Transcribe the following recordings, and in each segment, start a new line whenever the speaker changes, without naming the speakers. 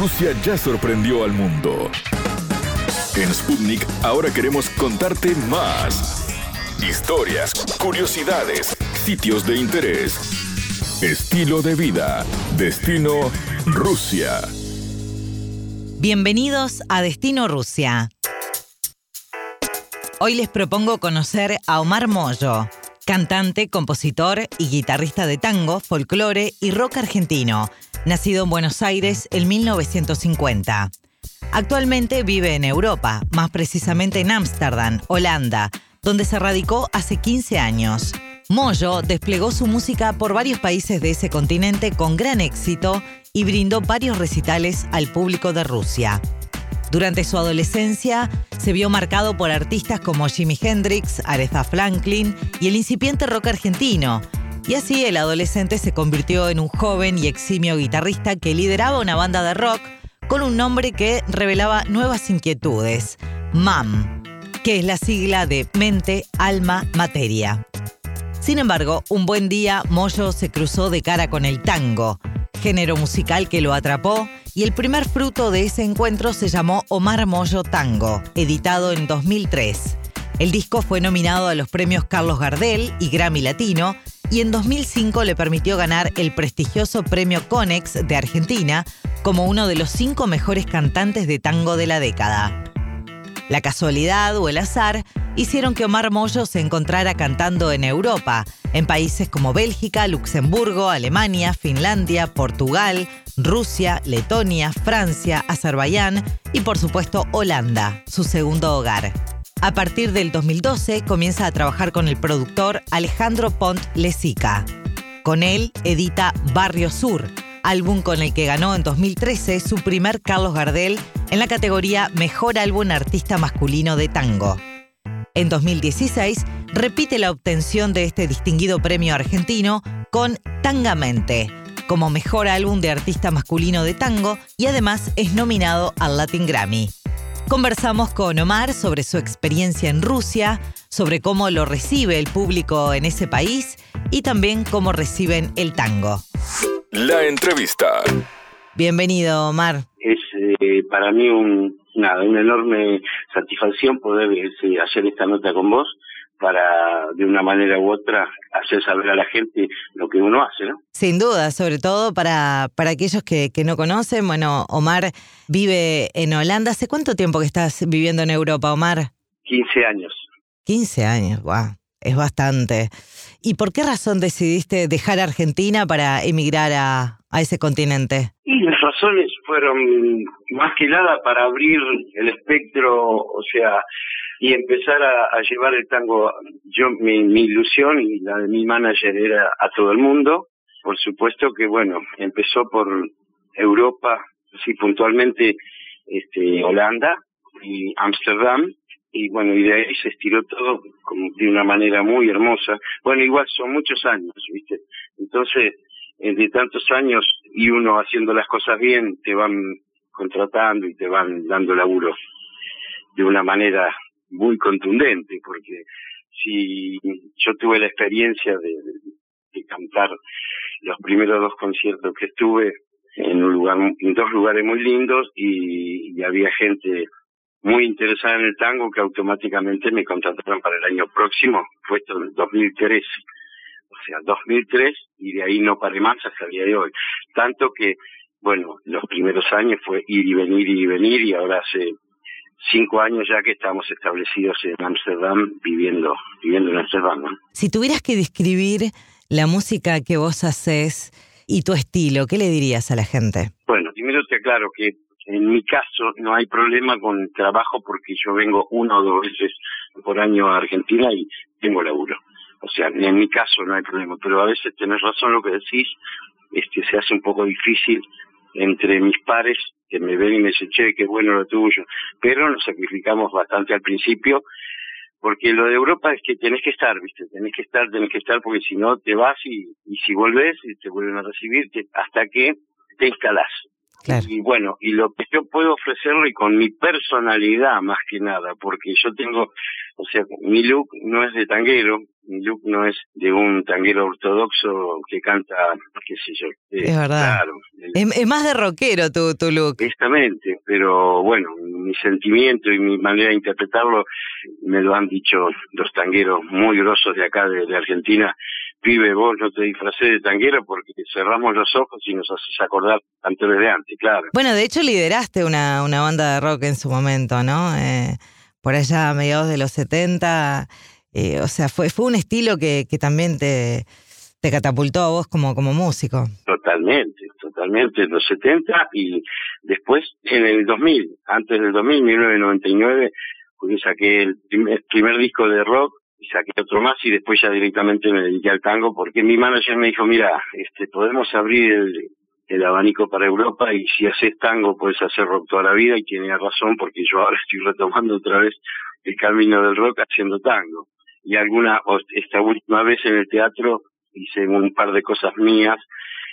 Rusia ya sorprendió al mundo. En Sputnik ahora queremos contarte más. Historias, curiosidades, sitios de interés, estilo de vida, destino Rusia.
Bienvenidos a Destino Rusia. Hoy les propongo conocer a Omar Moyo, cantante, compositor y guitarrista de tango, folclore y rock argentino, nacido en Buenos Aires en 1950. Actualmente vive en Europa, más precisamente en Ámsterdam, Holanda, donde se radicó hace 15 años. Moyo desplegó su música por varios países de ese continente con gran éxito y brindó varios recitales al público de Rusia. Durante su adolescencia se vio marcado por artistas como Jimi Hendrix, Aretha Franklin y el incipiente rock argentino. Y así el adolescente se convirtió en un joven y eximio guitarrista que lideraba una banda de rock con un nombre que revelaba nuevas inquietudes, MAM, que es la sigla de mente, alma, materia. Sin embargo, un buen día Moyo se cruzó de cara con el tango, género musical que lo atrapó y el primer fruto de ese encuentro se llamó Omar Moyo Tango, editado en 2003. El disco fue nominado a los premios Carlos Gardel y Grammy Latino y en 2005 le permitió ganar el prestigioso premio Conex de Argentina como uno de los cinco mejores cantantes de tango de la década. La casualidad o el azar hicieron que Omar Moyo se encontrara cantando en Europa, en países como Bélgica, Luxemburgo, Alemania, Finlandia, Portugal, Rusia, Letonia, Francia, Azerbaiyán y por supuesto Holanda, su segundo hogar. A partir del 2012 comienza a trabajar con el productor Alejandro Pont Lesica. Con él edita Barrio Sur, álbum con el que ganó en 2013 su primer Carlos Gardel en la categoría Mejor Álbum Artista Masculino de Tango. En 2016 repite la obtención de este distinguido premio argentino con Tangamente, como mejor álbum de artista masculino de tango y además es nominado al Latin Grammy. Conversamos con Omar sobre su experiencia en Rusia, sobre cómo lo recibe el público en ese país y también cómo reciben el tango.
La entrevista.
Bienvenido, Omar.
Es eh, para mí un, nada, una enorme satisfacción poder este, hacer esta nota con vos para de una manera u otra hacer saber a la gente lo que uno hace, ¿no?
Sin duda, sobre todo para, para aquellos que, que no conocen. Bueno, Omar vive en Holanda. ¿Hace cuánto tiempo que estás viviendo en Europa, Omar?
15 años.
15 años, wow, es bastante. ¿Y por qué razón decidiste dejar Argentina para emigrar a, a ese continente?
Y las razones fueron más que nada para abrir el espectro, o sea, y empezar a, llevar el tango. Yo, mi, mi ilusión y la de mi manager era a todo el mundo. Por supuesto que, bueno, empezó por Europa, sí, puntualmente este, Holanda y Ámsterdam, y bueno, y de ahí se estiró todo como de una manera muy hermosa. Bueno, igual son muchos años, ¿viste? Entonces, de tantos años y uno haciendo las cosas bien, te van contratando y te van dando laburo de una manera muy contundente, porque si yo tuve la experiencia de, cantar los primeros dos conciertos que estuve en un lugar, en dos lugares muy lindos y, había gente muy interesada en el tango que automáticamente me contrataron para el año próximo, fue esto en el 2013. O sea, 2003 y de ahí no paré más hasta el día de hoy. Tanto que, bueno, los primeros años fue ir y venir, ir y venir y ahora hace cinco años ya que estamos establecidos en Ámsterdam viviendo, viviendo en Ámsterdam.
Si tuvieras que describir la música que vos haces y tu estilo, ¿qué le dirías a la gente?
Bueno, primero te aclaro que en mi caso no hay problema con el trabajo porque yo vengo una o dos veces por año a Argentina y tengo laburo. O sea, en mi caso no hay problema, pero a veces tenés razón lo que decís, este, se hace un poco difícil entre mis pares que me ven y me dicen, che, qué bueno lo tuyo, pero nos sacrificamos bastante al principio, porque lo de Europa es que tenés que estar, ¿viste? Tenés que estar, tenés que estar, porque si no te vas y, y si volvés y te vuelven a recibir hasta que te instalás.
Claro.
Y bueno, y lo que yo puedo ofrecerle con mi personalidad más que nada, porque yo tengo, o sea, mi look no es de tanguero, mi look no es de un tanguero ortodoxo que canta, qué sé yo.
Es verdad.
Claro,
Es, es más de rockero tu, tu look.
Exactamente, pero bueno, mi sentimiento y mi manera de interpretarlo me lo han dicho los tangueros muy grosos de acá, de, de Argentina. Pibe, vos no te disfracé de tanguero porque cerramos los ojos y nos haces acordar cantores de antes, claro.
Bueno, de hecho lideraste una, una banda de rock en su momento, ¿no? Eh, por allá a mediados de los 70. Eh, o sea, fue, fue un estilo que, que también te, catapultó a vos como, como músico.
Totalmente, totalmente, en los 70 y después en el 2000, antes del 2000, 1999, porque saqué el primer, primer disco de rock y saqué otro más y después ya directamente me dediqué al tango porque mi manager me dijo, mira, este, podemos abrir el, el abanico para Europa y si haces tango puedes hacer rock toda la vida y tiene razón porque yo ahora estoy retomando otra vez el camino del rock haciendo tango. Y alguna, esta última vez en el teatro hice un par de cosas mías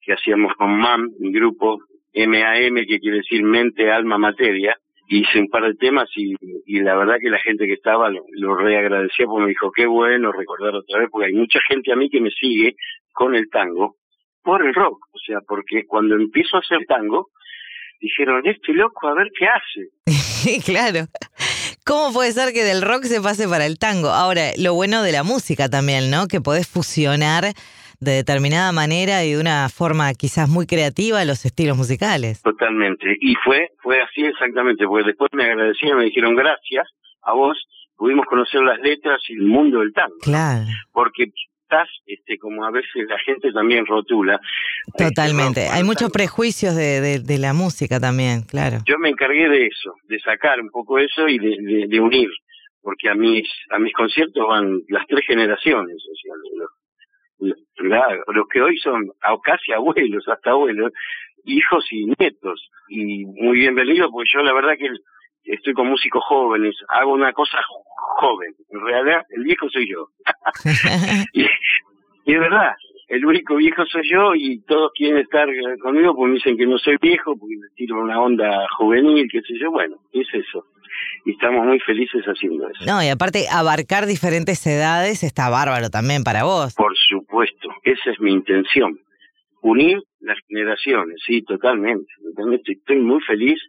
que hacíamos con MAM, mi grupo, MAM, que quiere decir mente, alma, materia. Hice un par de temas y, y la verdad que la gente que estaba lo, lo reagradecía porque me dijo, qué bueno recordar otra vez, porque hay mucha gente a mí que me sigue con el tango por el rock. O sea, porque cuando empiezo a hacer tango, dijeron, este loco, a ver qué hace.
claro. ¿Cómo puede ser que del rock se pase para el tango? Ahora, lo bueno de la música también, ¿no? Que podés fusionar de determinada manera y de una forma quizás muy creativa los estilos musicales.
Totalmente. Y fue, fue así exactamente, porque después me agradecieron, me dijeron gracias a vos, pudimos conocer las letras y el mundo del tango.
Claro.
Porque estás, este, como a veces la gente también rotula.
Totalmente.
Este,
Hay
rock,
muchos prejuicios de, de, de la música también, claro.
Yo me encargué de eso, de sacar un poco eso y de, unir, porque a mis, a mis conciertos van las tres generaciones, o sea, los, los, los que hoy son casi abuelos, hasta abuelos, hijos y nietos, y muy bienvenido, porque yo la verdad que estoy con músicos jóvenes, hago una cosa joven, en realidad el viejo soy yo. y, y es verdad, el único viejo soy yo y todos quieren estar conmigo porque me dicen que no soy viejo, porque me tiro una onda juvenil, qué sé yo, bueno, es eso. Y estamos muy felices haciendo eso.
No, y aparte abarcar diferentes edades está bárbaro también para vos.
Por supuesto, esa es mi intención. Unir las generaciones, sí, totalmente. totalmente. Estoy muy feliz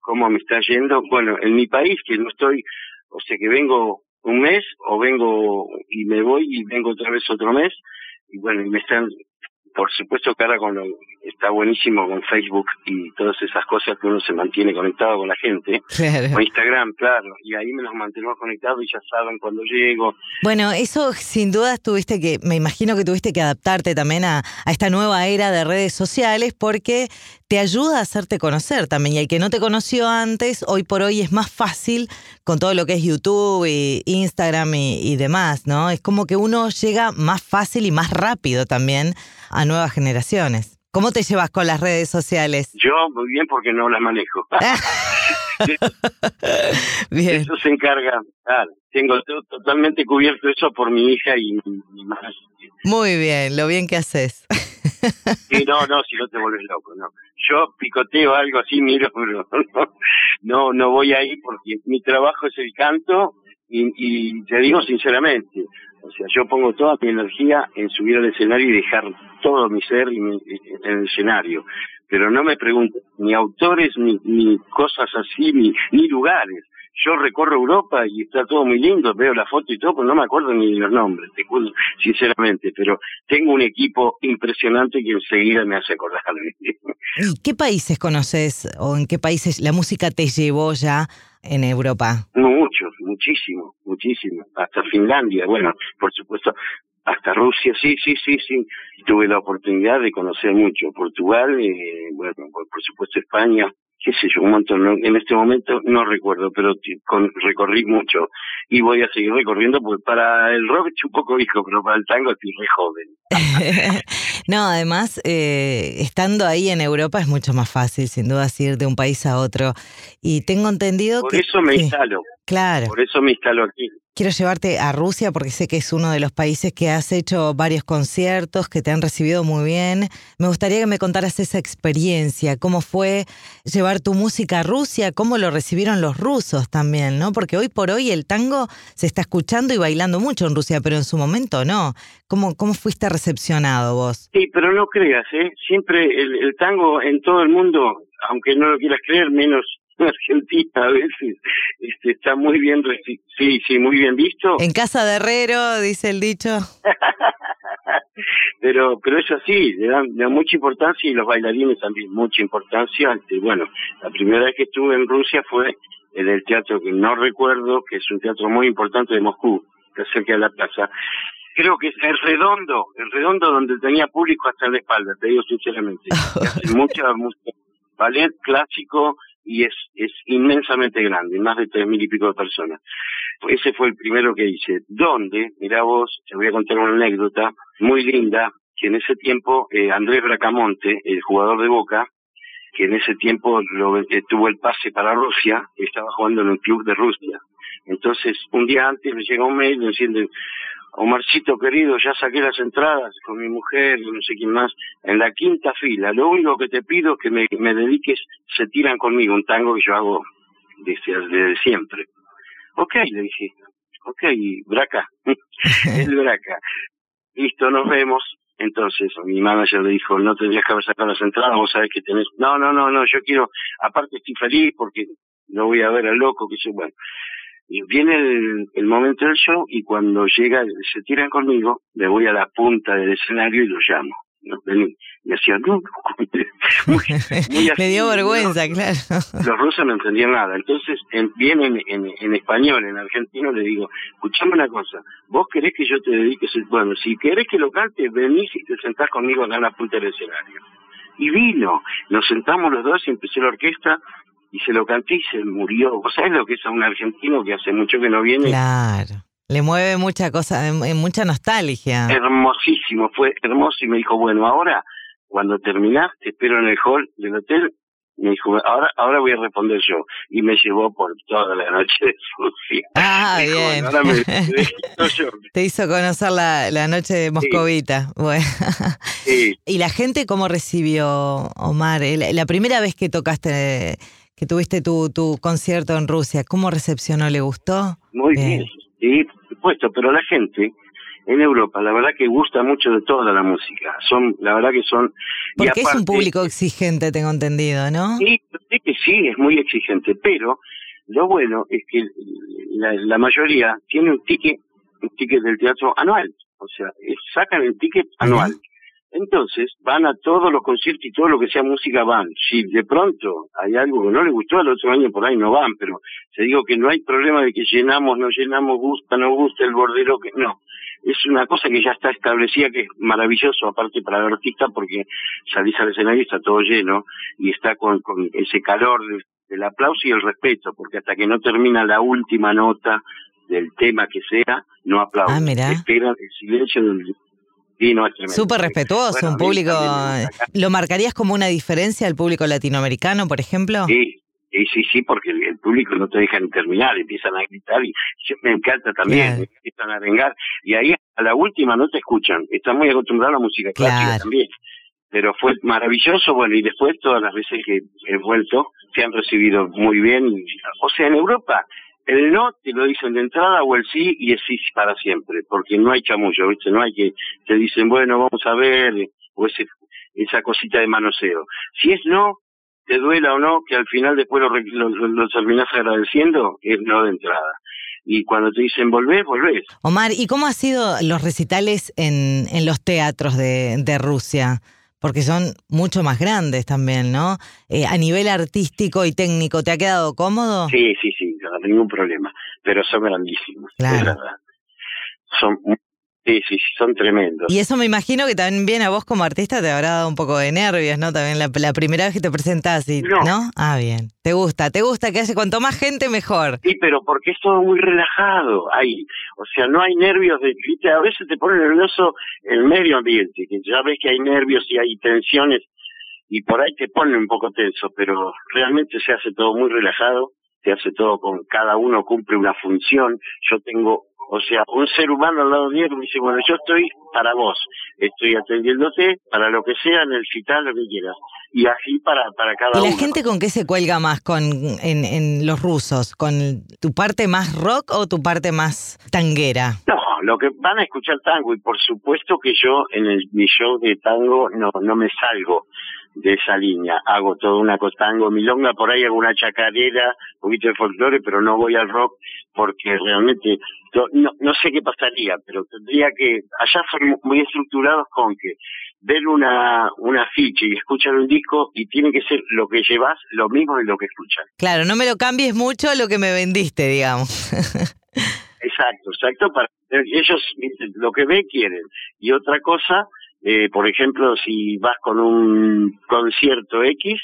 cómo me está yendo. Bueno, en mi país, que no estoy, o sea, que vengo un mes o vengo y me voy y vengo otra vez otro mes. Y bueno, y me están, por supuesto ahora con lo, está buenísimo con Facebook y todas esas cosas que uno se mantiene conectado con la gente.
Claro.
O Instagram, claro. Y ahí me los mantenemos conectados y ya saben cuando llego.
Bueno, eso sin duda tuviste que, me imagino que tuviste que adaptarte también a, a esta nueva era de redes sociales porque te ayuda a hacerte conocer también. Y el que no te conoció antes, hoy por hoy es más fácil con todo lo que es YouTube y Instagram y, y demás, ¿no? Es como que uno llega más fácil y más rápido también a nuevas generaciones. ¿Cómo te llevas con las redes sociales?
Yo muy bien porque no las manejo.
Bien.
Eso se encarga. Claro, tengo to- totalmente cubierto eso por mi hija y mi, madre.
Muy bien, lo bien que haces.
Sí, no, no, si no te vuelves loco, no. Yo picoteo algo así, miro, pero no, no voy ahí porque mi trabajo es el canto y, y te digo sinceramente, o sea, yo pongo toda mi energía en subir al escenario y dejar todo mi ser y mi- en el escenario. Pero no me preguntes ni autores, ni, ni cosas así, ni, ni lugares. Yo recorro Europa y está todo muy lindo, veo la foto y todo, pero no me acuerdo ni los nombres, te juro, sinceramente. Pero tengo un equipo impresionante que enseguida me hace acordar.
¿Y qué países conoces o en qué países la música te llevó ya en Europa?
Muchos, muchísimo, muchísimo. Hasta Finlandia, bueno, por supuesto, hasta Rusia, sí, sí, sí, sí. Tuve la oportunidad de conocer mucho. Portugal, eh, bueno, por, supuesto España, qué sé yo, un montón. No- En este momento no recuerdo, pero con- recorrí mucho. Y voy a seguir recorriendo, porque para el rock estoy un poco viejo, pero para el tango estoy re joven.
no, además, eh, estando ahí en Europa es mucho más fácil, sin duda, ir de un país a otro. Y tengo entendido
Por
que...
eso me instalo.
Claro.
Por eso me instaló aquí.
Quiero llevarte a Rusia porque sé que es uno de los países que has hecho varios conciertos, que te han recibido muy bien. Me gustaría que me contaras esa experiencia, cómo fue llevar tu música a Rusia, cómo lo recibieron los rusos también, ¿no? Porque hoy por hoy el tango se está escuchando y bailando mucho en Rusia, pero en su momento no. ¿Cómo, cómo fuiste recepcionado vos?
Sí, pero no creas, ¿eh? Siempre el, el tango en todo el mundo, aunque no lo quieras creer, menos Argentina a veces este, está muy bien, sí, sí, muy bien visto.
En casa de herrero, dice el dicho.
pero pero es así, le dan, mucha importancia y los bailarines también mucha importancia. Este, bueno, la primera vez que estuve en Rusia fue en el teatro que no recuerdo, que es un teatro muy importante de Moscú, que cerca de la plaza. Creo que es el redondo, el redondo donde tenía público hasta en la espalda, te digo sinceramente. mucha música, ballet clásico, y es, es inmensamente grande, más de tres mil y pico de personas. Ese fue el primero que hice. ¿Dónde? Mira vos, te voy a contar una anécdota muy linda, que en ese tiempo eh, Andrés Bracamonte, el jugador de Boca, que en ese tiempo lo, eh, tuvo el pase para Rusia, estaba jugando en el club de Rusia. Entonces, un día antes me llega un mail diciendo, Omarcito querido, ya saqué las entradas con mi mujer no sé quién más, en la quinta fila. Lo único que te pido es que me, dediques Se tiran conmigo, un tango que yo hago desde, desde siempre. Ok, le dije, ok, Braca, el Braca. Listo, nos vemos. Entonces mi manager le dijo, no tendrías que haber sacado las entradas, vos sabés que tenés... No, no, no, no, yo quiero, aparte estoy feliz porque no voy a ver al loco, que yo, bueno. Y viene el, momento del show y cuando llega, se tiran conmigo, le voy a la punta del escenario y lo llamo. ¿no? Me hacía, no,
Me dio vergüenza, claro.
Los rusos no entendían nada. Entonces, en, viene en, español, en argentino, le digo, escuchame una cosa, vos querés que yo te dedique, bueno, si querés que lo cante, venís y te sentás conmigo acá en la punta del escenario. Y vino, nos sentamos los dos y empecé la orquesta y se lo canté y se murió. ¿Vos sabés lo que es a un argentino que hace mucho que no viene?
Claro. Le mueve mucha cosa, mucha nostalgia.
Hermosísimo, fue hermoso y me dijo, bueno, ahora cuando terminás te espero en el hall del hotel me dijo, ahora, ahora voy a responder yo. Y me llevó por toda la noche de Rusia.
Ah, bien. Te hizo conocer la, la noche de Moscovita. Bueno. Sí. ¿Y la gente cómo recibió, Omar? La primera vez que tocaste que tuviste tu, tu concierto en Rusia, ¿cómo recepcionó? ¿Le gustó?
Muy bien. sí, por supuesto, pero la gente en Europa, la verdad que gusta mucho de toda la música. Son, la verdad que son.
Porque es un público exigente, tengo entendido, ¿no?
Sí, sí que sí, es muy exigente, pero lo bueno es que la, la mayoría tiene un ticket, un ticket del teatro anual. O sea, sacan el ticket anual. Entonces van a todos los conciertos y todo lo que sea música van. Si de pronto hay algo que no les gustó, al otro año por ahí no van, pero te digo que no hay problema de que llenamos, no llenamos, gusta, no gusta el bordero, que no. Es una cosa que ya está establecida, que es maravilloso, aparte para el artista, porque salís al escenario y está todo lleno y está con, con ese calor del, aplauso y el respeto, porque hasta que no termina la última nota del tema que sea, no aplauden.
Ah,
Esperan el silencio del, Sí, no, es
Súper respetuoso, un público... ¿Lo marcarías como una diferencia al público latinoamericano, por ejemplo?
Sí, sí, sí, sí porque el, público no te deja ni terminar, empiezan a gritar y me encanta también, empiezan a vengar y ahí a la última no te escuchan, están muy acostumbrados a la música clásica también. Pero fue maravilloso, bueno, y después todas las veces que he vuelto se han recibido muy bien. O sea, en Europa el no te lo dicen de entrada o el sí y es sí para siempre, porque no hay chamullo, ¿viste? No hay que te dicen, bueno, vamos a ver, o ese, esa cosita de manoseo. Si es no, te duela o no, que al final después lo, lo, terminás agradeciendo, es no de entrada. Y cuando te dicen volvés, volvés.
Omar, ¿y cómo han sido los recitales en, en los teatros de, de Rusia? Porque son mucho más grandes también, ¿no? Eh, a nivel artístico y técnico, ¿te ha quedado cómodo?
Sí, sí, sí no ningún problema, pero son grandísimos, claro. Son Sí, sí, son tremendos.
Y eso me imagino que también a vos como artista te habrá dado un poco de nervios, ¿no? También la, primera vez que te presentás, y, no. Ah, bien. Te gusta, te gusta que hace cuanto más gente mejor.
Sí, pero porque es todo muy relajado. Hay, o sea, no hay nervios de, a veces te pone nervioso el medio ambiente, que ya ves que hay nervios y hay tensiones y por ahí te pone un poco tenso, pero realmente se hace todo muy relajado se hace todo con cada uno cumple una función. Yo tengo o sea, un ser humano al lado mío que me dice, bueno, yo estoy para vos, estoy atendiéndote para lo que sea, en el citar, lo que quieras. Y así para, para cada uno.
¿Y la gente con qué se cuelga más con en, en los rusos? ¿Con tu parte más rock o tu parte más tanguera?
No, lo que van a escuchar tango y por supuesto que yo en el, mi show de tango no, no me salgo de esa línea. Hago toda una costango milonga, por ahí hago una chacarera, un poquito de folclore, pero no voy al rock porque realmente no, no sé qué pasaría, pero tendría que, allá son muy estructurados con que ver una, una ficha y escuchar un disco y tiene que ser lo que llevas, lo mismo de lo que escuchan.
Claro, no me lo cambies mucho lo que me vendiste, digamos.
exacto, exacto, para ellos lo que ve quieren. Y otra cosa, eh, por ejemplo, si vas con un concierto X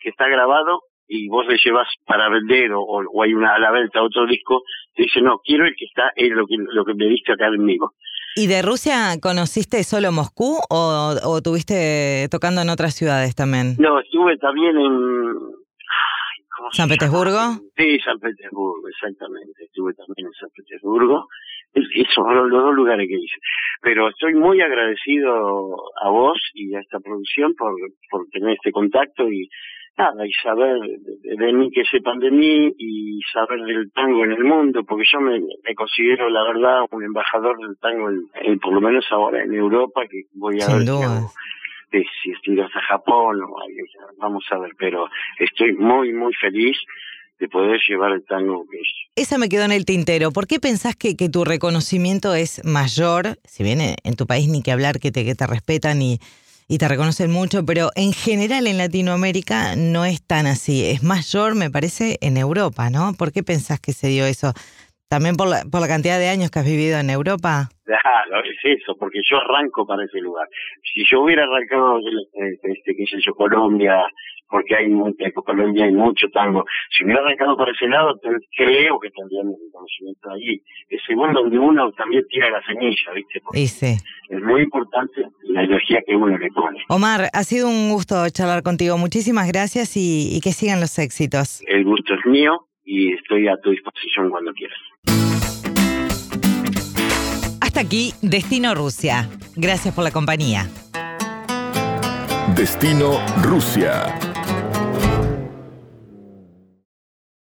que está grabado y vos le llevas para vender o, o hay una a la venta otro disco, te dice, no, quiero el que está, es lo que, lo que me diste acá conmigo.
¿Y de Rusia conociste solo Moscú o, o tuviste tocando en otras ciudades también?
No, estuve también en...
¿San Petersburgo?
Sí, San Petersburgo, exactamente. Estuve también en San Petersburgo. Esos son los dos lugares que hice. Pero estoy muy agradecido a vos y a esta producción por, por tener este contacto y nada, y saber de, mí que sepan de mí y saber del tango en el mundo, porque yo me, considero, la verdad, un embajador del tango, en, por lo menos ahora en Europa, que voy a
Sin
ver
duda.
si, si estoy hasta Japón, o, vamos a ver, pero estoy muy, muy feliz de poder llevar el tango que es.
Esa me quedó en el tintero. ¿Por qué pensás que, que tu reconocimiento es mayor? Si bien en tu país ni que hablar que te, que te respetan y, y te reconocen mucho, pero en general en Latinoamérica no es tan así. Es mayor, me parece, en Europa, ¿no? ¿Por qué pensás que se dio eso? ¿También por la, por la cantidad de años que has vivido en Europa?
Claro, es eso, porque yo arranco para ese lugar. Si yo hubiera arrancado, este, qué sé yo, Colombia, porque hay en Colombia hay mucho tango. Si hubiera arrancado por ese lado, creo que tendría mi conocimiento ahí. Es segundo donde uno también tira la semilla, ¿viste?
Sí.
Es muy importante la energía que uno le pone.
Omar, ha sido un gusto charlar contigo. Muchísimas gracias y, y que sigan los éxitos.
El gusto es mío y estoy a tu disposición cuando quieras.
Hasta aquí, Destino Rusia. Gracias por la compañía.
Destino Rusia.